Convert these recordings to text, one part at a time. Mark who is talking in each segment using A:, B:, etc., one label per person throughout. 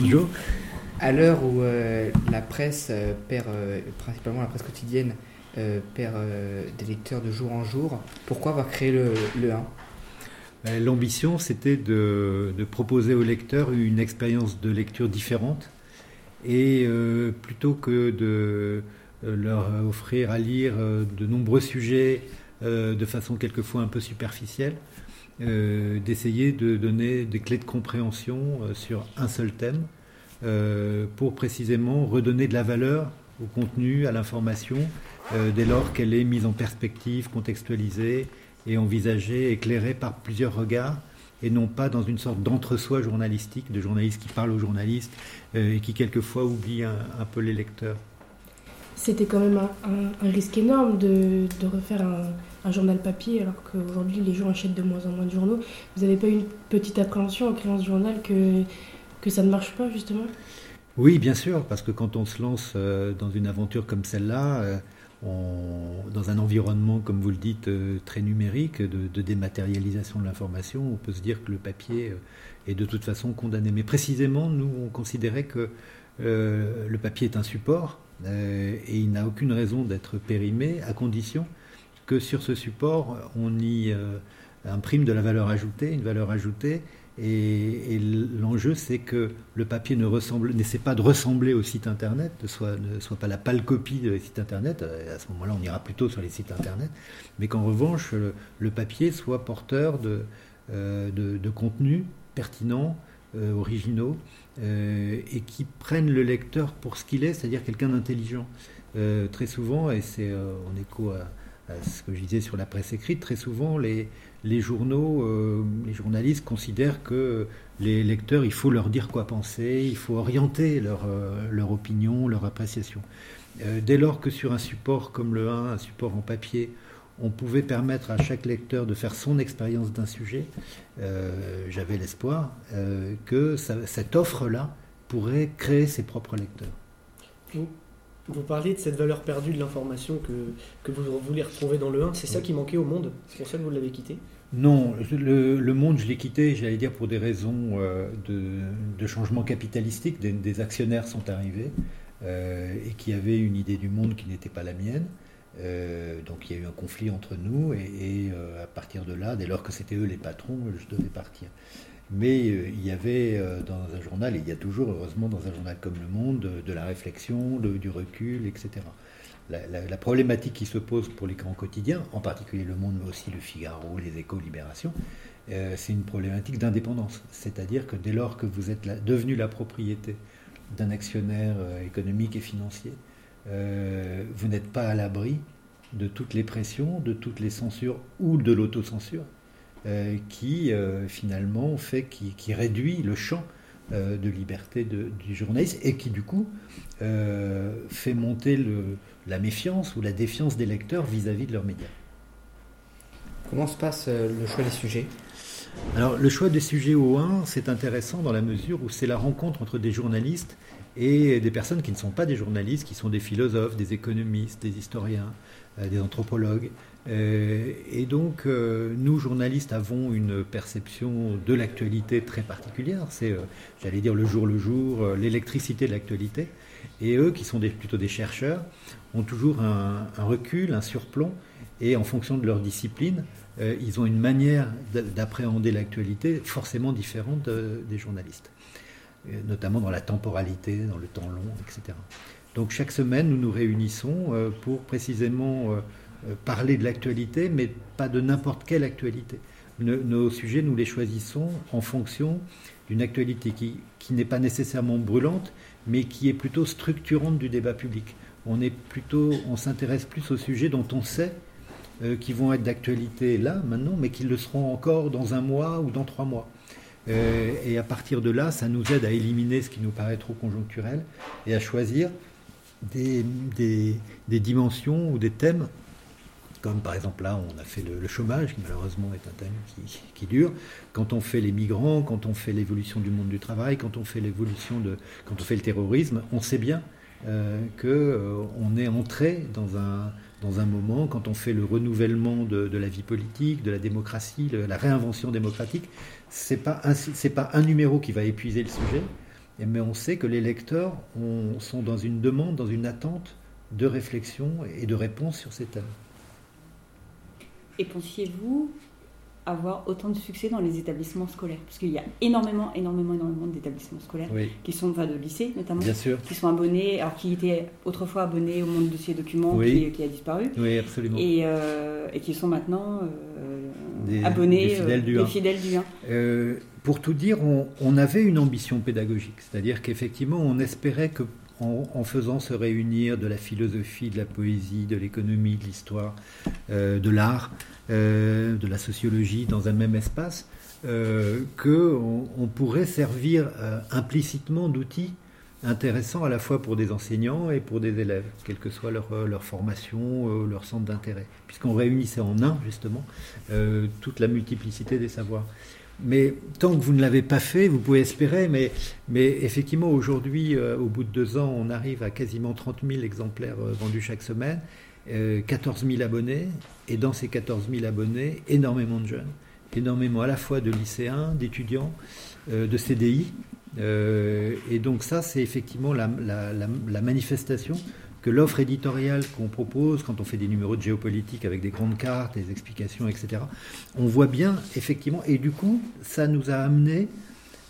A: Bonjour.
B: À l'heure où euh, la presse euh, perd, euh, principalement la presse quotidienne, perd des lecteurs de jour en jour, pourquoi avoir créé le,
A: 1 L'ambition, c'était de, proposer aux lecteurs une expérience de lecture différente. Et plutôt que de leur offrir à lire de nombreux sujets de façon quelquefois un peu superficielle, d'essayer de donner des clés de compréhension sur un seul thème euh, pour précisément redonner de la valeur au contenu, à l'information, euh, dès lors qu'elle est mise en perspective, contextualisée et envisagée, éclairée par plusieurs regards, et non pas dans une sorte d'entre-soi journalistique, de journalistes qui parlent aux journalistes euh, et qui quelquefois oublient un, peu les lecteurs.
C: C'était quand même un, risque énorme de, refaire un, journal papier, alors qu'aujourd'hui les gens achètent de moins en moins de journaux. Vous n'avez pas eu une petite appréhension en créant ce journal que que ça ne marche pas justement?
A: Oui, bien sûr, parce que quand on se lance euh, dans une aventure comme celle-là, euh, dans un environnement, comme vous le dites, euh, très numérique, de, dématérialisation de l'information, on peut se dire que le papier est de toute façon condamné. Mais précisément, nous, on considérait que le papier est un support et il n'a aucune raison d'être périmé, à condition que sur ce support, on y imprime de la valeur ajoutée, une valeur ajoutée et, l'enjeu, c'est que le papier ne n'essaie pas de ressembler au site internet, ne soit, pas la pâle copie des sites internet. À ce moment-là, on ira plutôt sur les sites internet, mais qu'en revanche, le, papier soit porteur de, euh, de, contenus pertinents, euh, originaux, euh, et qui prennent le lecteur pour ce qu'il est, c'est-à-dire quelqu'un d'intelligent. très souvent, et c'est en écho à, ce que je disais sur la presse écrite, très souvent les, journaux, euh, les journalistes considèrent que les lecteurs, il faut leur dire quoi penser, il faut orienter leur, euh, leur opinion, leur appréciation. Euh, dès lors que sur un support comme le 1, un support en papier, on pouvait permettre à chaque lecteur de faire son expérience d'un sujet, j'avais l'espoir que cette offre-là pourrait créer ses propres lecteurs.
D: Vous parlez de cette valeur perdue de l'information que, que, vous voulez retrouver dans le 1. C'est ça qui manquait au monde? C'est pour ça que vous l'avez quitté?
A: Non, le, monde, je l'ai quitté, j'allais dire, pour des raisons euh, de, de, changement capitalistique. Des, actionnaires sont arrivés euh, et qui avaient une idée du monde qui n'était pas la mienne. Euh, donc il y a eu un conflit entre nous et, et à partir de là, dès lors que c'était eux les patrons, je devais partir. Mais euh, il y avait euh, dans un journal, et il y a toujours heureusement dans un journal comme Le Monde, de, la réflexion, du recul, etc. La, problématique qui se pose pour les grands quotidiens, en particulier Le Monde, mais aussi Le Figaro, Les Échos, Libération, euh, c'est une problématique d'indépendance. C'est-à-dire que dès lors que vous êtes devenu la propriété d'un actionnaire économique et financier, vous n'êtes pas à l'abri de toutes les pressions, de toutes les censures ou de l'autocensure euh, qui euh, finalement fait, qui, réduit le champ euh, de liberté du journaliste et qui du coup fait monter le, la méfiance ou la défiance des lecteurs vis-à-vis de leurs médias.
B: Comment se passe le choix des sujets?
A: Alors, le choix des sujets au 1, c'est intéressant dans la mesure où c'est la rencontre entre des journalistes et des personnes qui ne sont pas des journalistes, qui sont des philosophes, des économistes, des historiens, des anthropologues, euh, et donc, euh, nous, journalistes, avons une perception de l'actualité très particulière. C'est, euh, j'allais dire, le jour le jour, l'électricité de l'actualité. Et eux, qui sont plutôt des chercheurs, ont toujours un, recul, un surplomb. Et en fonction de leur discipline, ils ont une manière d'appréhender l'actualité forcément différente des journalistes. Notamment dans la temporalité, dans le temps long, etc. Donc chaque semaine, nous nous réunissons pour précisément euh, parler de l'actualité, mais pas de n'importe quelle actualité. Nos, sujets, nous les choisissons en fonction d'une actualité qui, qui n'est pas nécessairement brûlante, mais qui est plutôt structurante du débat public. On est plutôt, on s'intéresse plus aux sujets dont on sait euh, qu'ils vont être d'actualité là, maintenant, mais qu'ils le seront encore dans un mois ou dans trois mois. Euh, et à partir de là, ça nous aide à éliminer ce qui nous paraît trop conjoncturel et à choisir des, des, dimensions ou des thèmes comme par exemple là, on a fait le, chômage, qui malheureusement est un thème qui, dure. Quand on fait les migrants, quand on fait l'évolution du monde du travail, quand on fait l'évolution de, quand on fait le terrorisme, on sait bien euh, euh, est entré dans un, dans un moment, quand on fait le renouvellement de, la vie politique, de la démocratie, la réinvention démocratique, c'est pas pas un numéro qui va épuiser le sujet. mais on sait que les lecteurs sont dans une demande, dans une attente de réflexion et de réponse sur ces thèmes.
E: Et pensiez-vous avoir autant de succès dans les établissements scolaires Parce qu'il y a énormément, énormément, énormément d'établissements scolaires qui sont, enfin de lycées notamment, qui sont abonnés, alors qui étaient autrefois abonnés au monde dossier documents qui, a disparu.
A: Oui, absolument.
E: Et, euh, et qui sont maintenant euh, abonnés, des fidèles du 1.
A: Euh, pour tout dire, on, on, avait une ambition pédagogique, c'est-à-dire qu'effectivement, on espérait que en, faisant se réunir de la philosophie, de la poésie, de l'économie, de l'histoire, euh, de l'art, euh, de la sociologie dans un même espace, euh, qu'on on pourrait servir implicitement d'outils intéressants à la fois pour des enseignants et pour des élèves, quelle que soit leur formation, leur centre d'intérêt, puisqu'on réunissait en un, justement, toute la multiplicité des savoirs. Mais tant que vous ne l'avez pas fait, vous pouvez espérer. Mais, effectivement, aujourd'hui, euh, au bout de deux ans, on arrive à quasiment 30 000 exemplaires euh, vendus chaque semaine, 14 euh, 000 abonnés. Et dans ces 14 000 abonnés, énormément de jeunes, énormément à la fois de lycéens, d'étudiants, de CDI. et donc ça, c'est effectivement la manifestation l'offre éditoriale qu'on propose quand on fait des numéros de géopolitique avec des grandes cartes, des explications, etc., on voit bien effectivement, et du coup, ça nous a amené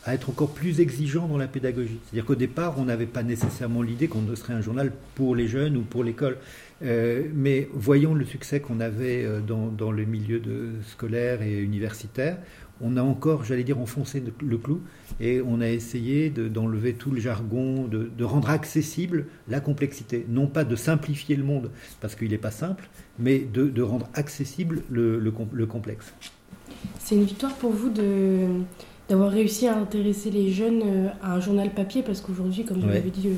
A: à être encore plus exigeants dans la pédagogie. C'est-à-dire qu'au départ, on n'avait pas nécessairement l'idée qu'on serait un journal pour les jeunes ou pour l'école. Euh, mais voyons le succès qu'on avait euh, dans, le milieu scolaire et universitaire, on a encore, j'allais dire, enfoncé le clou et on a essayé d'enlever tout le jargon, de, rendre accessible la complexité. Non pas de simplifier le monde, parce qu'il n'est pas simple, mais de, rendre accessible le, le, complexe.
C: C'est une victoire pour vous d'avoir réussi à intéresser les jeunes euh, à un journal papier, parce qu'aujourd'hui, comme vous l'avez dit,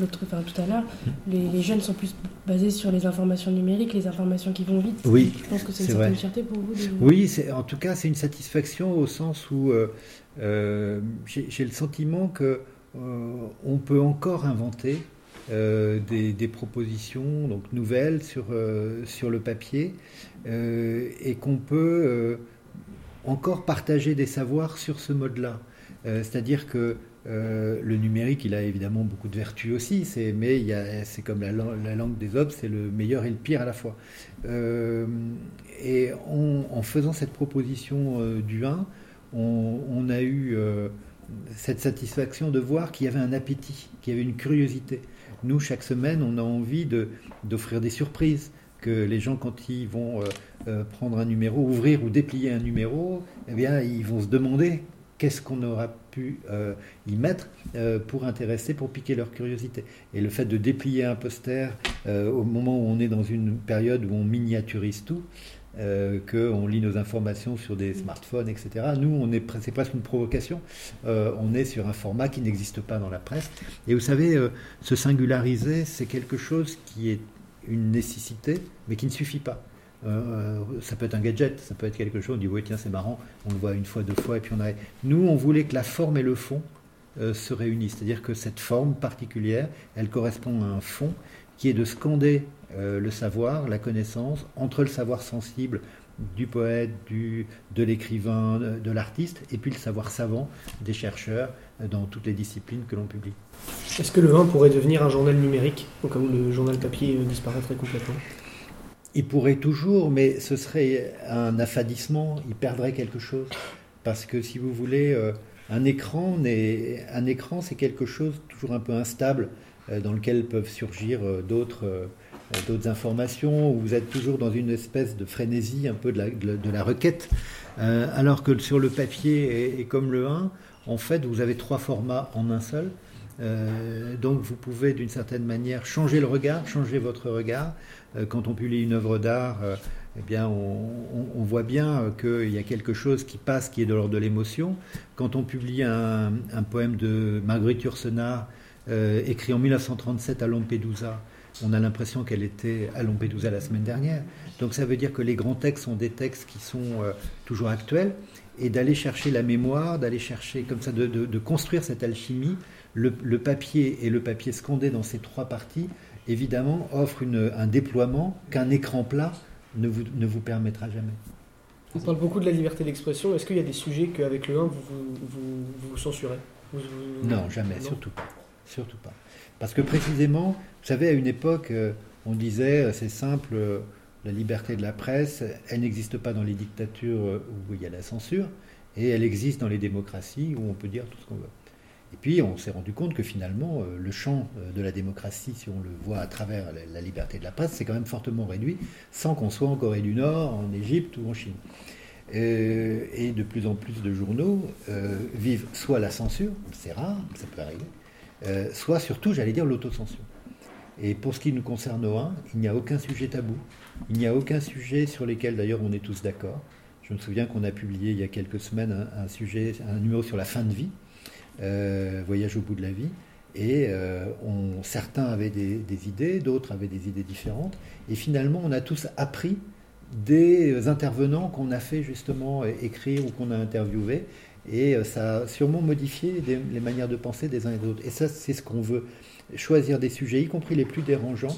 C: euh, enfin, tout à l'heure, les, jeunes sont plus basés sur les informations numériques, les informations qui vont vite.
A: Oui,
C: je pense que c'est une fierté pour vous.
A: Oui, en tout cas, c'est une satisfaction au sens où euh, euh, j'ai le sentiment que euh, on peut encore inventer des, des, propositions donc nouvelles sur, sur le papier et qu'on peut encore partager des savoirs sur ce mode-là. C'est-à-dire que euh, le numérique, il a évidemment beaucoup de vertus aussi, mais c'est comme la, langue des hommes, c'est le meilleur et le pire à la fois. Euh, et en faisant cette proposition euh, du 1, on, a eu cette satisfaction de voir qu'il y avait un appétit, qu'il y avait une curiosité. Nous, chaque semaine, on a envie d'offrir des surprises, que les gens, quand ils vont prendre un numéro, ouvrir ou déplier un numéro, eh bien, ils vont se demander qu'est-ce qu'on aura pu euh, y mettre euh, pour intéresser, pour piquer leur curiosité. Et le fait de déplier un poster euh, au moment où on est dans une période où on miniaturise tout, qu'on lit nos informations sur des smartphones, etc. Nous, on est, c'est presque une provocation. on est sur un format qui n'existe pas dans la presse. Et vous savez, se singulariser, c'est quelque chose qui est une nécessité, mais qui ne suffit pas. Euh, ça peut être un gadget, ça peut être quelque chose, on dit oui tiens c'est marrant, on le voit une fois, deux fois et puis on a... Nous on voulait que la forme et le fond euh, se réunissent, c'est-à-dire que cette forme particulière, elle correspond à un fond qui est de scander euh, le savoir, la connaissance, entre le savoir sensible du poète, du, de l'écrivain, de, l'artiste, et puis le savoir savant des chercheurs dans toutes les disciplines que l'on publie.
D: Est-ce que le 1 pourrait devenir un journal numérique, au cas où le journal papier disparaîtrait complètement?
A: Il pourrait toujours, mais ce serait un affadissement, il perdrait quelque chose. Parce que si vous voulez, euh, un écran, c'est quelque chose toujours un peu instable, euh, dans lequel peuvent surgir euh, d'autres informations, où vous êtes toujours dans une espèce de frénésie un peu de la, de la requête, alors que sur le papier et, comme le 1, en fait, vous avez trois formats en un seul. Donc vous pouvez d'une certaine manière changer le regard, changer votre regard, euh, quand on publie une œuvre d'art, euh, eh bien, on, voit bien qu'il y a quelque chose qui passe qui est de l'ordre de l'émotion. Quand on publie un, poème de Marguerite Yourcenar, euh, écrit en 1937 à Lampedusa, on a l'impression qu'elle était à Lampedusa la semaine dernière. Donc ça veut dire que les grands textes sont des textes qui sont toujours actuels et d'aller chercher la mémoire, d'aller chercher comme ça, de, construire cette alchimie. Le, le, papier et le papier scandé dans ces trois parties évidemment, offre un déploiement qu'un écran plat ne vous, ne vous permettra jamais.
D: On parle beaucoup de la liberté d'expression. Est-ce qu'il y a des sujets qu'avec le 1, vous, vous, vous, censurez?
A: Non, jamais, surtout pas. Surtout pas. Parce que précisément, vous savez, à une époque, euh, on disait, euh, c'est simple, euh, la liberté de la presse, elle n'existe pas dans les dictatures où il y a la censure, et elle existe dans les démocraties où on peut dire tout ce qu'on veut. Et puis on s'est rendu compte que finalement, le champ de la démocratie, si on le voit à travers la liberté de la presse, c'est quand même fortement réduit, sans qu'on soit en Corée du Nord, en Égypte ou en Chine. et de plus en plus de journaux vivent soit la censure, c'est rare, ça peut arriver, euh, soit surtout, j'allais dire, l'autocensure. Et pour ce qui nous concerne 1, il n'y a aucun sujet tabou, il n'y a aucun sujet sur lequel d'ailleurs on est tous d'accord. Je me souviens qu'on a publié il y a quelques semaines un, sujet, un numéro sur la fin de vie, euh, voyage au bout de la vie, et euh, on, certains avaient des, des idées, d'autres avaient des idées différentes, et finalement on a tous appris des intervenants qu'on a fait justement écrire ou qu'on a interviewés, et euh, ça a sûrement modifié les manières de penser des uns et des autres. Et ça, c'est ce qu'on veut. Choisir des sujets, y compris les plus dérangeants,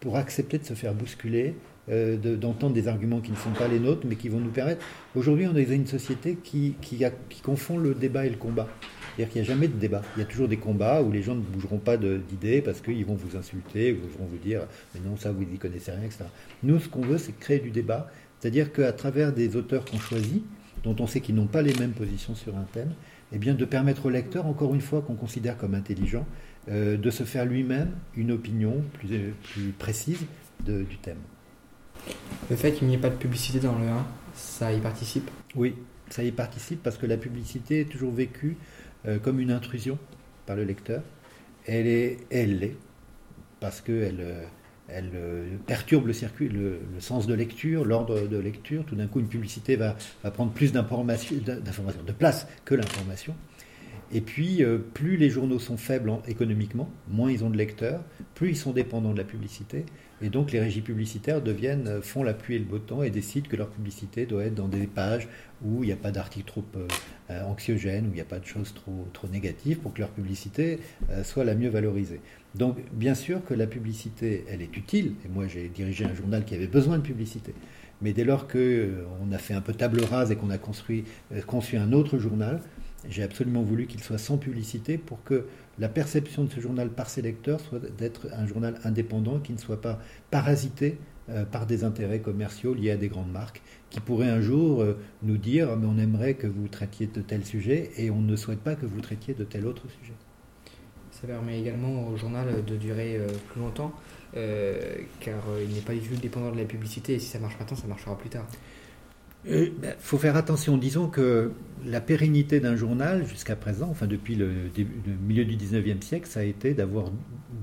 A: pour accepter de se faire bousculer, euh, d'entendre des arguments qui ne sont pas les nôtres, mais qui vont nous permettre. Aujourd'hui, on est dans une société qui, qui, confond le débat et le combat. C'est-à-dire qu'il n'y a jamais de débat. Il y a toujours des combats où les gens ne bougeront pas d'idées parce qu'ils vont vous insulter, ils vont vous dire Mais non, ça, vous n'y connaissez rien, etc. Nous, ce qu'on veut, c'est créer du débat. C'est-à-dire qu'à travers des auteurs qu'on choisit, dont on sait qu'ils n'ont pas les mêmes positions sur un thème, eh bien de permettre au lecteur, encore une fois, qu'on considère comme intelligent, euh, de se faire lui-même une opinion plus, plus précise du thème.
B: Le fait qu'il n'y ait pas de publicité dans le 1, ça y participe?
A: Oui, ça y participe parce que la publicité est toujours vécue euh, comme une intrusion par le lecteur. Elle est, elle l'est, parce qu'elle euh, elle euh, perturbe le circuit, le, sens de lecture, l'ordre de lecture. Tout d'un coup, une publicité va, prendre plus d'informations, de place que l'information. Et puis, euh, plus les journaux sont faibles économiquement, moins ils ont de lecteurs, plus ils sont dépendants de la publicité. Et donc, les régies publicitaires deviennent, euh, font la pluie et le beau temps et décident que leur publicité doit être dans des pages où il n'y a pas d'articles trop anxiogènes, où il n'y a pas de choses trop, trop négatives pour que leur publicité soit la mieux valorisée. Donc, bien sûr que la publicité, elle est utile. Et moi, j'ai dirigé un journal qui avait besoin de publicité. Mais dès lors qu'on euh, a fait un peu table rase et qu'on a construit, euh, conçu un autre journal, j'ai absolument voulu qu'il soit sans publicité pour que la perception de ce journal par ses lecteurs soit d'être un journal indépendant qui ne soit pas parasité euh, par des intérêts commerciaux liés à des grandes marques qui pourraient un jour nous dire mais on aimerait que vous traitiez de tel sujet et on ne souhaite pas que vous traitiez de tel autre sujet.
B: Ça permet également au journal de durer euh, plus longtemps, euh, car euh, il n'est pas du tout dépendant de la publicité, et si ça marche maintenant, ça marchera plus tard.
A: Il ben, faut faire attention. Disons que la pérennité d'un journal, jusqu'à présent, enfin depuis le, milieu du 19e siècle, ça a été d'avoir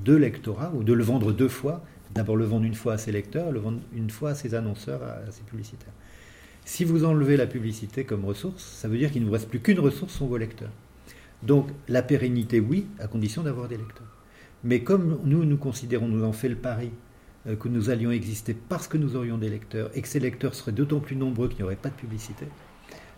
A: deux lectorats, ou de le vendre deux fois. D'abord le vendre une fois à ses lecteurs, le vendre une fois à ses annonceurs, à ses publicitaires. Si vous enlevez la publicité comme ressource, ça veut dire qu'il ne vous reste plus qu'une ressource, sont vos lecteurs. Donc la pérennité, oui, à condition d'avoir des lecteurs. Mais comme nous, nous considérons, nous en fait le pari, que nous allions exister parce que nous aurions des lecteurs et que ces lecteurs seraient d'autant plus nombreux qu'il n'y aurait pas de publicité,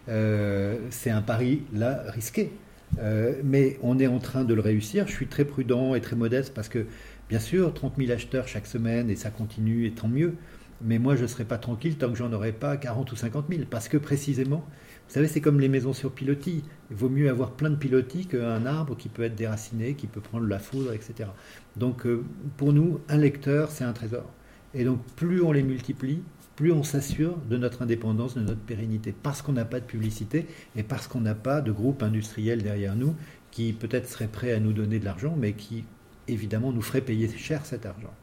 A: euh, c'est un pari là risqué. Euh, mais on est en train de le réussir. Je suis très prudent et très modeste parce que, bien sûr, 30 000 acheteurs chaque semaine et ça continue et tant mieux. Mais moi, je ne serai pas tranquille tant que j'en aurai pas 40 ou 50 000 parce que précisément, vous savez, c'est comme les maisons sur pilotis. Il vaut mieux avoir plein de pilotis qu'un arbre qui peut être déraciné, qui peut prendre la foudre, etc. Donc, euh, pour nous, un lecteur, c'est un trésor. Et donc, plus on les multiplie, plus on s'assure de notre indépendance, de notre pérennité, parce qu'on n'a pas de publicité et parce qu'on n'a pas de groupe industriel derrière nous qui peut-être serait prêt à nous donner de l'argent, mais qui, évidemment, nous ferait payer cher cet argent.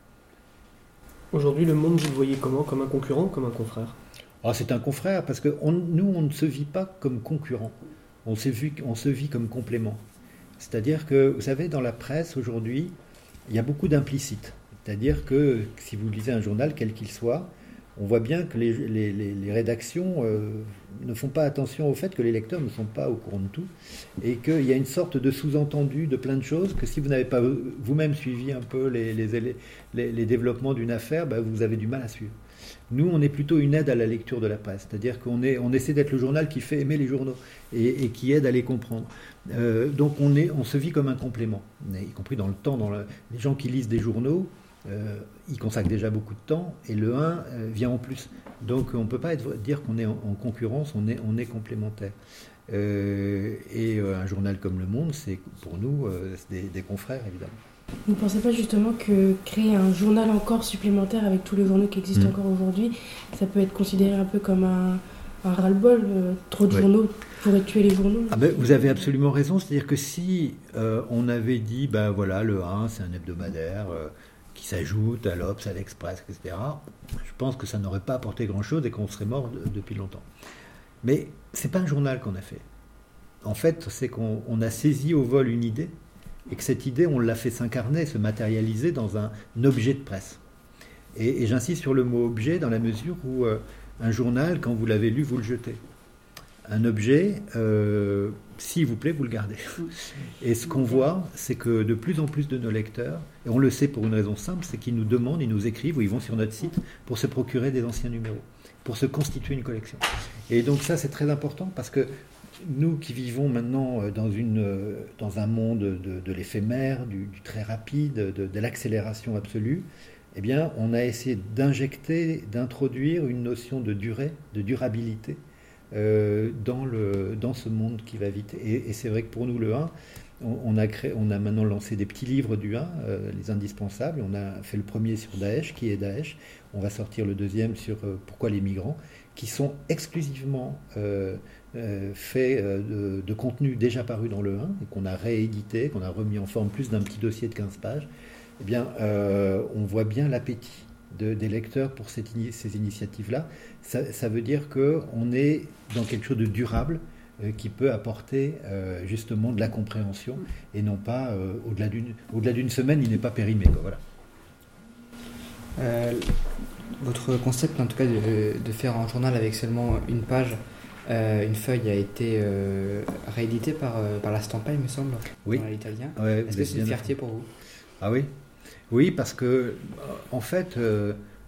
D: Aujourd'hui, le monde, vous le voyez comment? Comme un concurrent, comme un confrère?
A: Ah, c'est un confrère, parce que nous, on ne se vit pas comme concurrent, on se vit, comme complément. C'est-à-dire que, vous savez, dans la presse aujourd'hui, il y a beaucoup d'implicites. C'est-à-dire que si vous lisez un journal, quel qu'il soit, on voit bien que les, rédactions euh, ne font pas attention au fait que les lecteurs ne sont pas au courant de tout et qu'il y a une sorte de sous-entendu de plein de choses que si vous n'avez pas vous-même suivi un peu les, développements d'une affaire, bah, vous avez du mal à suivre. Nous, on est plutôt une aide à la lecture de la presse, c'est-à-dire qu'on on essaie d'être le journal qui fait aimer les journaux et, qui aide à les comprendre. Euh, donc on, est, on se vit comme un complément, y compris dans le temps. Dans les gens qui lisent des journaux, euh, ils consacrent déjà beaucoup de temps et le 1 euh, vient en plus. Donc on ne peut pas dire qu'on est en, concurrence, on est, on est complémentaire. et un journal comme Le Monde, c'est pour nous des, confrères, évidemment.
C: Vous ne pensez pas justement que créer un journal encore supplémentaire avec tous les journaux qui existent mmh. encore aujourd'hui, ça peut être considéré un peu comme un, un ras-le-bol Trop de journaux pourraient tuer les journaux
A: ah ben, Vous avez absolument raison. C'est-à-dire que si on avait dit, ben voilà, le 1, c'est un hebdomadaire qui s'ajoute à l'Obs, à l'Express, etc., je pense que ça n'aurait pas apporté grand-chose et qu'on serait mort depuis longtemps. Mais c'est pas un journal qu'on a fait. En fait, c'est qu'on a saisi au vol une idée et que cette idée, on l'a fait s'incarner, se matérialiser dans un, objet de presse. Et, j'insiste sur le mot objet dans la mesure où euh, un journal, quand vous l'avez lu, vous le jetez. Un objet, euh, s'il vous plaît, vous le gardez. Et ce qu'on voit, c'est que de plus en plus de nos lecteurs, et on le sait pour une raison simple, c'est qu'ils nous demandent, ils nous écrivent ou ils vont sur notre site pour se procurer des anciens numéros, pour se constituer une collection. Et donc ça, c'est très important parce que nous qui vivons maintenant euh, dans, une, euh, dans un monde de, l'éphémère, du, très rapide, de, l'accélération absolue, eh bien, on a essayé d'injecter, d'introduire une notion de durée, de durabilité euh, dans, le, dans ce monde qui va vite. Et, c'est vrai que pour nous, le 1, on, a créé, on a maintenant lancé des petits livres du 1, les indispensables. On a fait le premier sur Daesh, qui est Daesh? On va sortir le deuxième sur pourquoi les migrants, qui sont exclusivement fait euh, de, contenu déjà paru dans le 1 et qu'on a réédité, qu'on a remis en forme plus d'un petit dossier de 15 pages, eh bien, euh, on voit bien l'appétit des lecteurs pour ces initiatives-là. Ça, veut dire qu'on est dans quelque chose de durable qui peut apporter justement de la compréhension et non pas au-delà d'une semaine, il n'est pas périmé. voilà.
B: votre concept, en tout cas, de, de, faire un journal avec seulement une page, euh, une feuille a été euh, rééditée par, euh, par la Stampa, il me semble,
A: oui.
B: dans l'italien.
A: Est-ce
B: que c'est une fierté pour vous?
A: Ah oui Oui, parce que, en fait,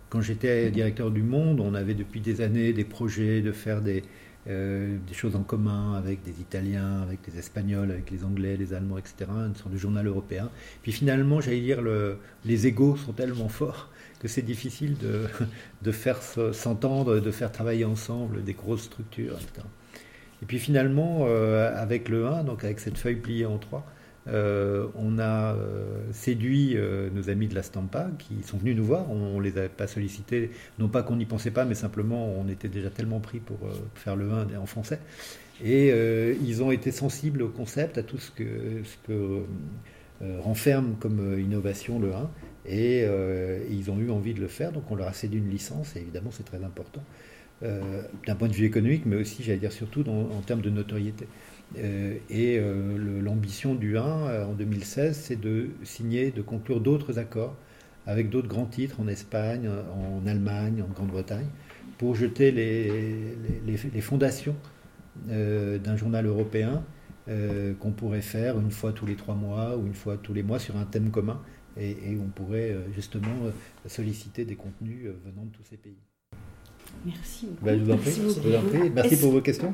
A: quand j'étais directeur du Monde, on avait depuis des années des projets de faire des, des choses en commun avec des Italiens, avec des Espagnols, avec les Anglais, les Allemands, etc., sorte de journal européen. Puis finalement, j'allais dire, le, les égaux sont tellement forts que c'est difficile de, de faire s'entendre, de faire travailler ensemble des grosses structures, etc. Et puis finalement, euh, avec le 1, donc avec cette feuille pliée en 3, euh, on a euh, séduit nos amis de la Stampa qui sont venus nous voir. On ne les avait pas sollicités, non pas qu'on n'y pensait pas, mais simplement on était déjà tellement pris pour faire le 1 en français. Et ils ont été sensibles au concept, à tout ce que, ce renferme comme innovation le 1. Euh, et ils ont eu envie de le faire, donc on leur a cédé une licence, et évidemment c'est très important, euh, d'un point de vue économique, mais aussi, j'allais dire surtout, en termes de notoriété. Euh, et l'ambition du 1 en 2016, c'est de signer, de conclure d'autres accords avec d'autres grands titres en Espagne, en Allemagne, en Grande-Bretagne, pour jeter les, fondations d'un journal européen qu'on pourrait faire une fois tous les trois mois ou une fois tous les mois sur un thème commun et, on pourrait euh, justement euh, solliciter des contenus euh, venant de tous ces pays.
E: Merci
A: beaucoup. Je vous en prie. Merci, Merci pour vos questions.